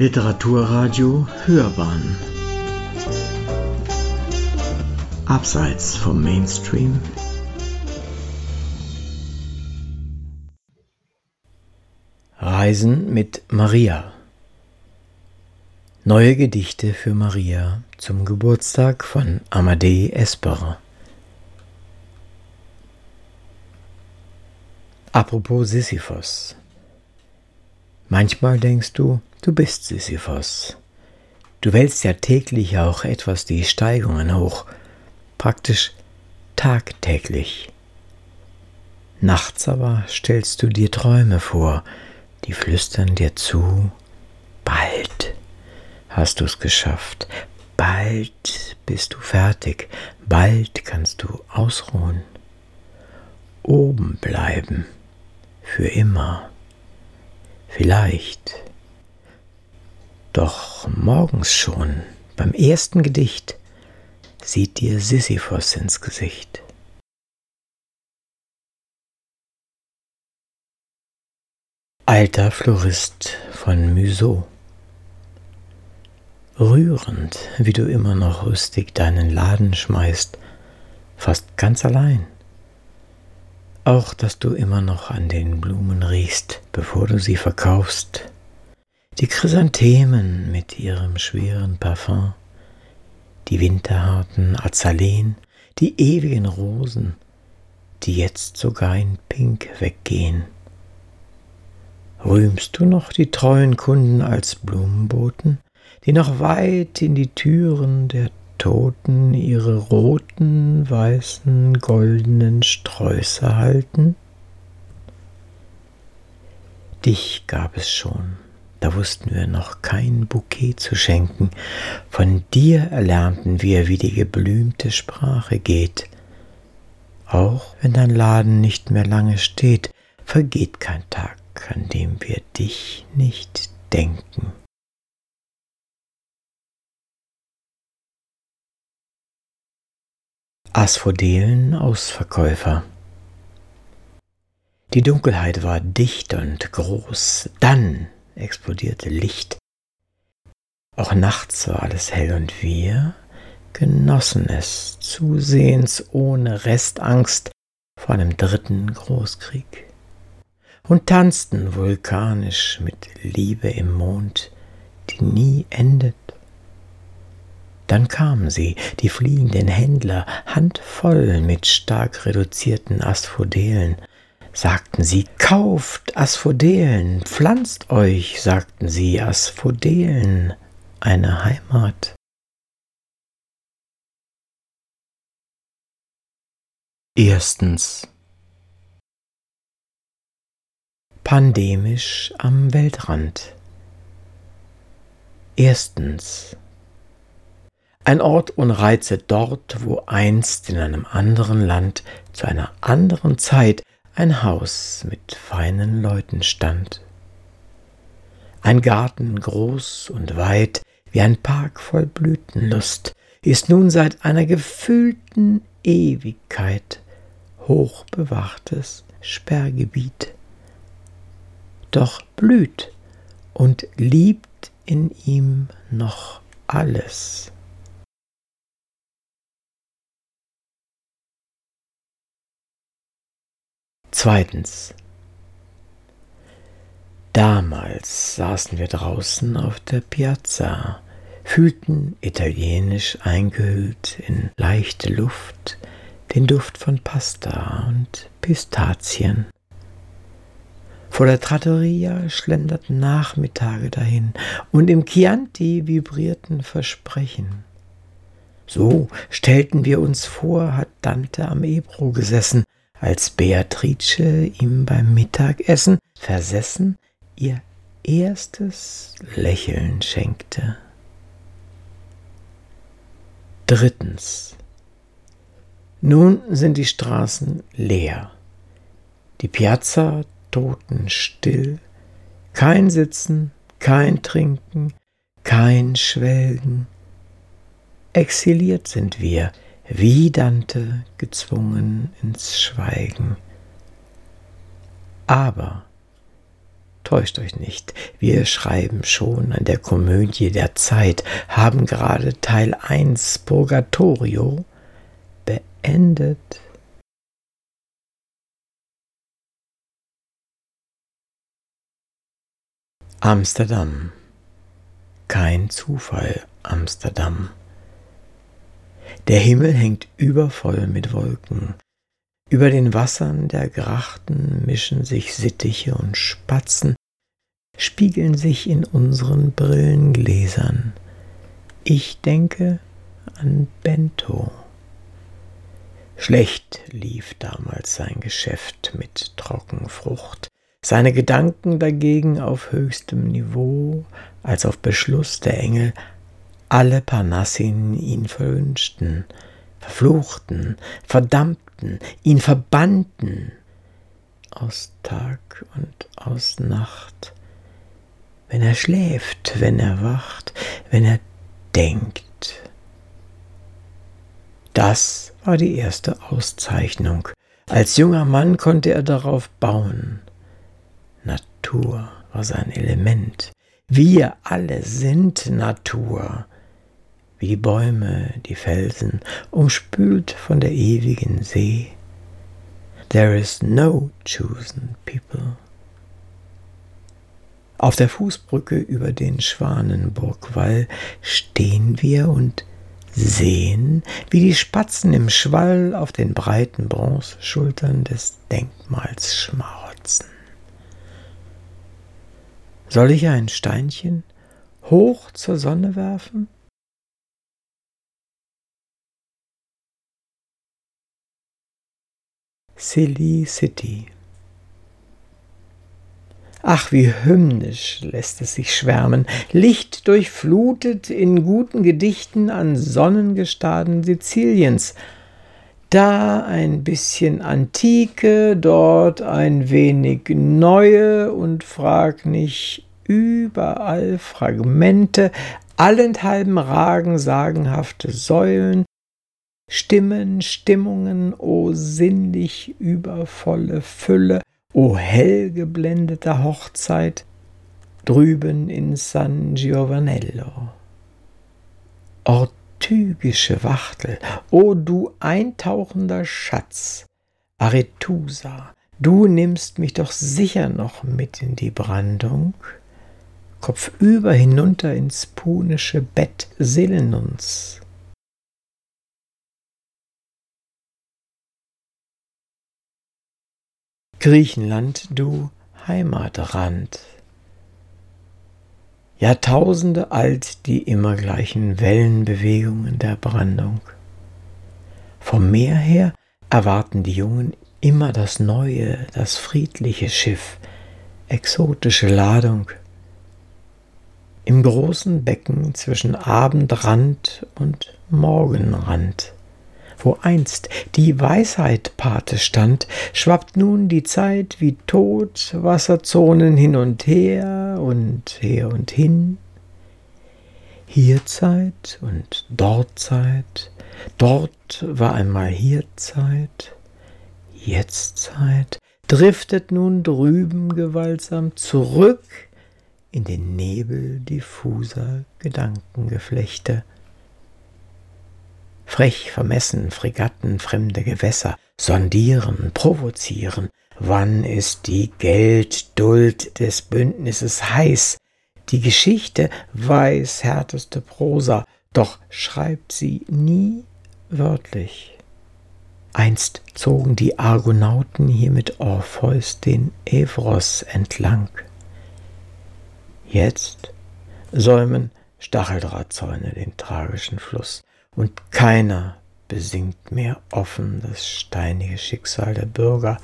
Literaturradio Hörbahn. Abseits vom Mainstream. Reisen mit Maria. Neue Gedichte für Maria zum Geburtstag von Amadee Esperer Apropos Sisyphos Manchmal denkst du, du bist Sisyphos. Du wälzt ja täglich auch etwas die Steigungen hoch, praktisch tagtäglich. Nachts aber stellst du dir Träume vor, die flüstern dir zu, bald hast du's geschafft, bald bist du fertig, bald kannst du ausruhen, oben bleiben, für immer. Vielleicht. Doch morgens schon, beim ersten Gedicht, sieht dir Sisyphos ins Gesicht. Alter Florist von Museau. Rührend, wie du immer noch rüstig deinen Laden schmeißt, fast ganz allein. Auch, dass du immer noch an den Blumen riechst, bevor du sie verkaufst. Die Chrysanthemen mit ihrem schweren Parfum, die winterharten Azaleen, die ewigen Rosen, die jetzt sogar in Pink weggehen. Rühmst du noch die treuen Kunden als Blumenboten, die noch weit in die Türen der Toten ihre roten, weißen, goldenen Sträuße halten? Dich gab es schon, da wussten wir noch kein Bouquet zu schenken, von dir erlernten wir, wie die geblümte Sprache geht. Auch wenn dein Laden nicht mehr lange steht, vergeht kein Tag, an dem wir dich nicht denken. Asphodelen Ausverkäufer. Die Dunkelheit war dicht und groß, dann explodierte Licht. Auch nachts war alles hell und wir genossen es zusehends ohne Restangst vor einem dritten Großkrieg und tanzten vulkanisch mit Liebe im Mond, die nie endet. Dann kamen sie, die fliehenden Händler, handvoll mit stark reduzierten Asphodelen. Sagten sie, kauft Asphodelen, pflanzt euch, sagten sie, Asphodelen, eine Heimat. Erstens Pandemisch am Weltrand. Erstens ein Ort ohne Reize dort, wo einst in einem anderen Land zu einer anderen Zeit ein Haus mit feinen Leuten stand. Ein Garten groß und weit wie ein Park voll Blütenlust ist nun seit einer gefühlten Ewigkeit hochbewachtes Sperrgebiet. Doch blüht und liebt in ihm noch alles. Zweitens. Damals saßen wir draußen auf der Piazza, fühlten italienisch eingehüllt in leichte Luft den Duft von Pasta und Pistazien. Vor der Trattoria schlenderten Nachmittage dahin und im Chianti vibrierten Versprechen. So stellten wir uns vor, hat Dante am Ebro gesessen, als Beatrice ihm beim Mittagessen versessen ihr erstes Lächeln schenkte. Drittens. Nun sind die Straßen leer, die Piazza totenstill, kein Sitzen, kein Trinken, kein Schwelgen. Exiliert sind wir, wie Dante gezwungen ins Schweigen. Aber Täuscht euch nicht, wir schreiben schon an der Komödie der Zeit, haben gerade Teil 1 Purgatorio beendet. Amsterdam. Kein Zufall, Amsterdam. Der Himmel hängt übervoll mit Wolken. Über den Wassern der Grachten mischen sich Sittiche und Spatzen, spiegeln sich in unseren Brillengläsern. Ich denke an Bento. Schlecht lief damals sein Geschäft mit Trockenfrucht, seine Gedanken dagegen auf höchstem Niveau, als auf Beschluss der Engel alle Parnassin ihn verwünschten, verfluchten, verdammten, ihn verbannten aus Tag und aus Nacht, wenn er schläft, wenn er wacht, wenn er denkt. Das war die erste Auszeichnung. Als junger Mann konnte er darauf bauen. Natur war sein Element. Wir alle sind Natur wie die Bäume, die Felsen, umspült von der ewigen See. There is no chosen people. Auf der Fußbrücke über den Schwanenburgwall stehen wir und sehen, wie die Spatzen im Schwall auf den breiten Bronzeschultern des Denkmals schmauzen. Soll ich ein Steinchen hoch zur Sonne werfen? Silly City. Ach, wie hymnisch lässt es sich schwärmen, Licht durchflutet in guten Gedichten an Sonnengestaden Siziliens. Da ein bisschen Antike, dort ein wenig Neue und frag nicht, überall Fragmente, allenthalben ragen sagenhafte Säulen, Stimmen, Stimmungen, o sinnlich übervolle Fülle, o hell geblendeter Hochzeit, drüben in San Giovanello. Ortygische Wachtel, o du eintauchender Schatz, Arethusa, du nimmst mich doch sicher noch mit in die Brandung, kopfüber hinunter ins punische Bett Selenuns. Griechenland, du Heimatrand. Jahrtausende alt die immer gleichen Wellenbewegungen der Brandung. Vom Meer her erwarten die Jungen immer das neue, das friedliche Schiff, exotische Ladung. Im großen Becken zwischen Abendrand und Morgenrand wo einst die Weisheit Pate stand, schwappt nun die Zeit wie tot Wasserzonen hin und her und her und hin. Hier Zeit und dort Zeit, dort war einmal hier Zeit, jetzt Zeit, driftet nun drüben gewaltsam zurück in den Nebel diffuser Gedankengeflechte frech vermessen Fregatten fremde Gewässer, sondieren, provozieren. Wann ist die Geldduld des Bündnisses heiß? Die Geschichte weiß härteste Prosa, doch schreibt sie nie wörtlich. Einst zogen die Argonauten hier mit Orpheus den Evros entlang. Jetzt säumen Stacheldrahtzäune den tragischen Fluss und keiner besingt mehr offen das steinige Schicksal der Bürger.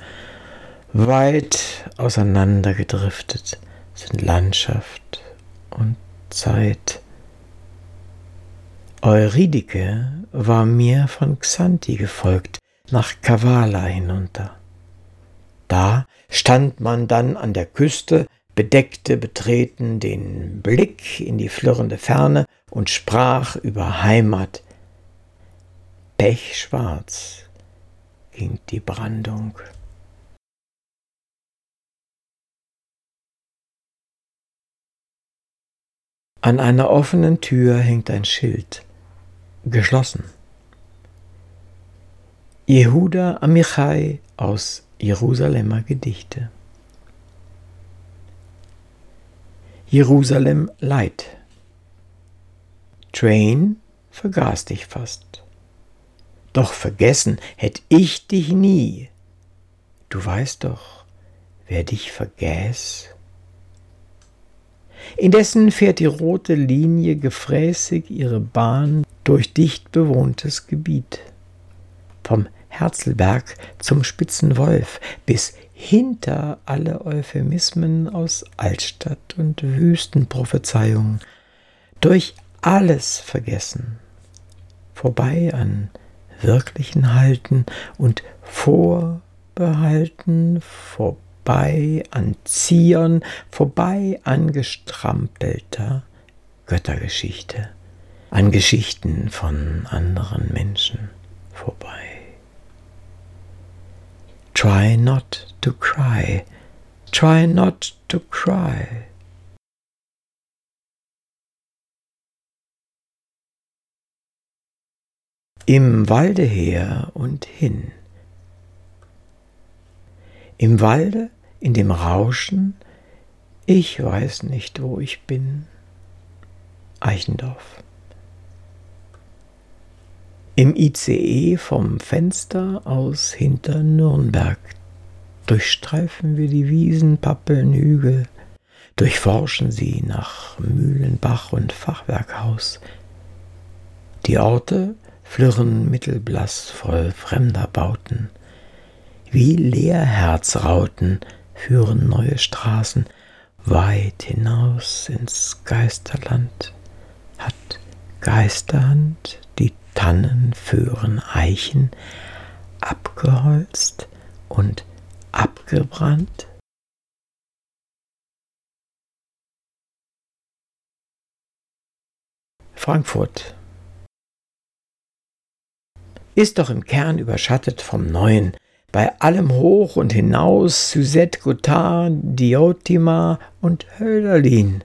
Weit auseinandergedriftet sind Landschaft und Zeit. Eurydike war mir von Xanthi gefolgt, nach Kavala hinunter. Da stand man dann an der Küste, bedeckte betreten den Blick in die flirrende Ferne und sprach über Heimat, Pechschwarz ging die Brandung. An einer offenen Tür hängt ein Schild. Geschlossen. Jehuda Amichai aus Jerusalemer Gedichte. Jerusalem Light. Train vergaß dich fast. Doch vergessen hätt ich dich nie. Du weißt doch, wer dich vergäß. Indessen fährt die rote Linie gefräßig ihre Bahn durch dicht bewohntes Gebiet. Vom Herzlberg zum Spitzenwolf bis hinter alle Euphemismen aus Altstadt und Wüstenprophezeiungen, durch alles vergessen, vorbei an wirklichen Halten und Vorbehalten, vorbei an Zion, vorbei an gestrampelter Göttergeschichte, an Geschichten von anderen Menschen vorbei. Try not to cry, try not to cry. Im Walde her und hin. Im Walde in dem Rauschen, ich weiß nicht, wo ich bin. Eichendorf. Im ICE vom Fenster aus hinter Nürnberg durchstreifen wir die Wiesen, Pappeln, Hügel, durchforschen sie nach Mühlenbach und Fachwerkhaus. Die Orte flirren mittelblass voll fremder Bauten, wie Leerherzrauten, führen neue Straßen weit hinaus ins Geisterland. Hat Geisterhand die Tannen führen Eichen abgeholzt und abgebrannt? Frankfurt ist doch im Kern überschattet vom Neuen, bei allem hoch und hinaus Suzette Gothard, Diotima und Hölderlin.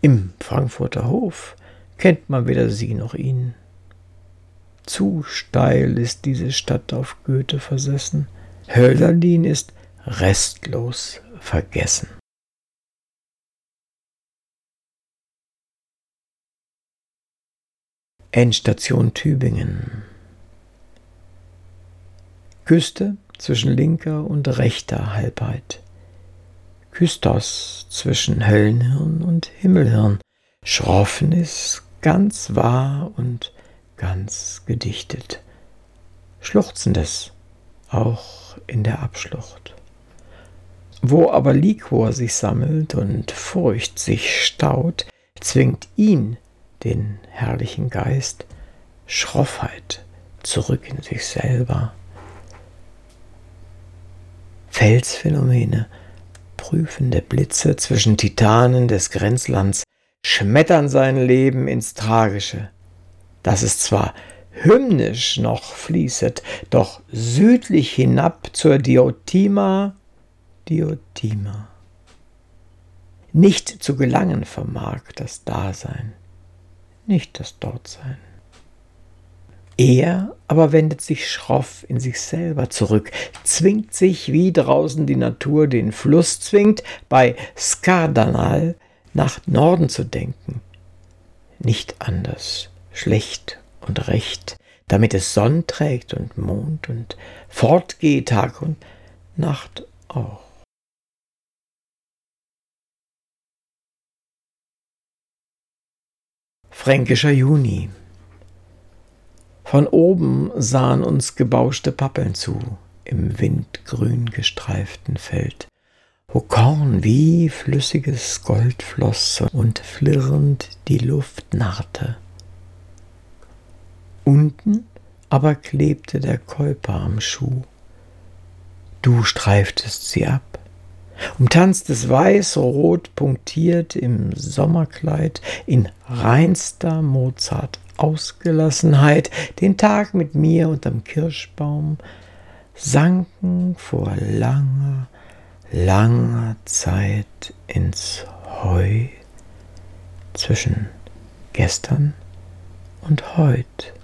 Im Frankfurter Hof kennt man weder sie noch ihn. Zu steil ist diese Stadt auf Goethe versessen. Hölderlin ist restlos vergessen. Endstation Tübingen Küste zwischen linker und rechter Halbheit. Kystos zwischen Höllenhirn und Himmelhirn. Schroffen ist ganz wahr und ganz gedichtet. Schluchzendes auch in der Abschlucht. Wo aber Liquor sich sammelt und Furcht sich staut, zwingt ihn, den herrlichen Geist, Schroffheit zurück in sich selber. Felsphänomene, prüfende Blitze zwischen Titanen des Grenzlands schmettern sein Leben ins Tragische, dass es zwar hymnisch noch fließet, doch südlich hinab zur Diotima, Diotima. Nicht zu gelangen vermag das Dasein, nicht das Dortsein. Er aber wendet sich schroff in sich selber zurück, zwingt sich, wie draußen die Natur den Fluss zwingt, bei Skardanal nach Norden zu denken. Nicht anders, schlecht und recht, damit es Sonn trägt und Mond und fortgeht Tag und Nacht auch. Fränkischer Juni von oben sahen uns gebauschte Pappeln zu, im windgrün gestreiften Feld, wo Korn wie flüssiges Gold floss und flirrend die Luft narrte. Unten aber klebte der Käuper am Schuh. Du streiftest sie ab, umtanztes Weiß, rot punktiert im Sommerkleid, in reinster Mozart Ausgelassenheit, den Tag mit mir unterm Kirschbaum, sanken vor langer, langer Zeit ins Heu, zwischen gestern und heute.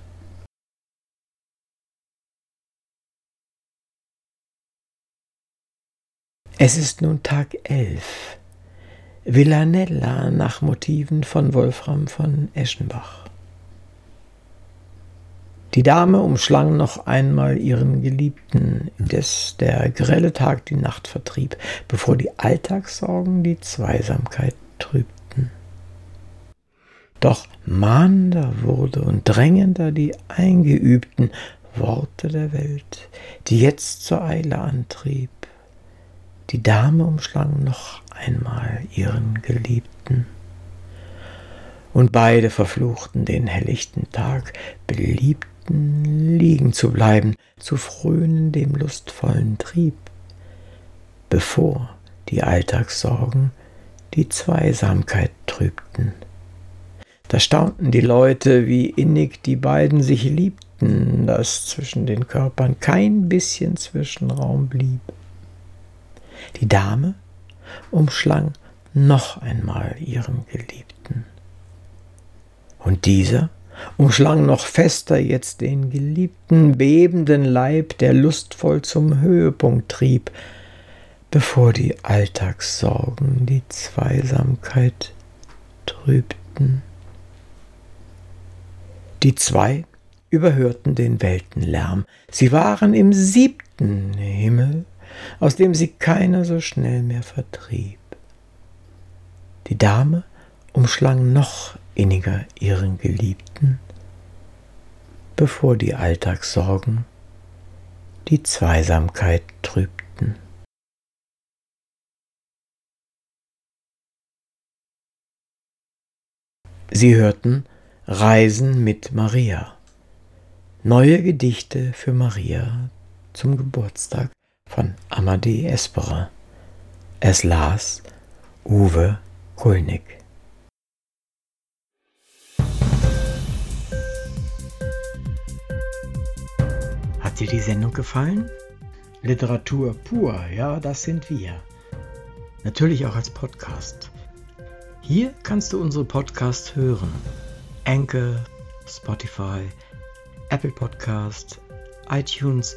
Es ist nun Tag elf. Villanella nach Motiven von Wolfram von Eschenbach. Die Dame umschlang noch einmal ihren Geliebten, des der grelle Tag die Nacht vertrieb, bevor die Alltagssorgen die Zweisamkeit trübten. Doch mahnender wurde und drängender die eingeübten Worte der Welt, die jetzt zur Eile antrieb. Die Dame umschlang noch einmal ihren Geliebten. Und beide verfluchten den helllichten Tag, beliebten liegen zu bleiben, zu frönen dem lustvollen Trieb, bevor die Alltagssorgen die Zweisamkeit trübten. Da staunten die Leute, wie innig die beiden sich liebten, dass zwischen den Körpern kein bisschen Zwischenraum blieb. Die Dame umschlang noch einmal ihren Geliebten. Und dieser umschlang noch fester jetzt den geliebten, bebenden Leib, der lustvoll zum Höhepunkt trieb, bevor die Alltagssorgen die Zweisamkeit trübten. Die zwei überhörten den Weltenlärm. Sie waren im siebten Himmel aus dem sie keiner so schnell mehr vertrieb. Die Dame umschlang noch inniger ihren Geliebten, bevor die Alltagssorgen die Zweisamkeit trübten. Sie hörten Reisen mit Maria. Neue Gedichte für Maria zum Geburtstag von Amadee Esperer. Es las Uwe Kulnig. Hat dir die Sendung gefallen? Literatur pur, ja, das sind wir. Natürlich auch als Podcast. Hier kannst du unsere Podcasts hören. Anchor, Spotify, Apple Podcast, iTunes,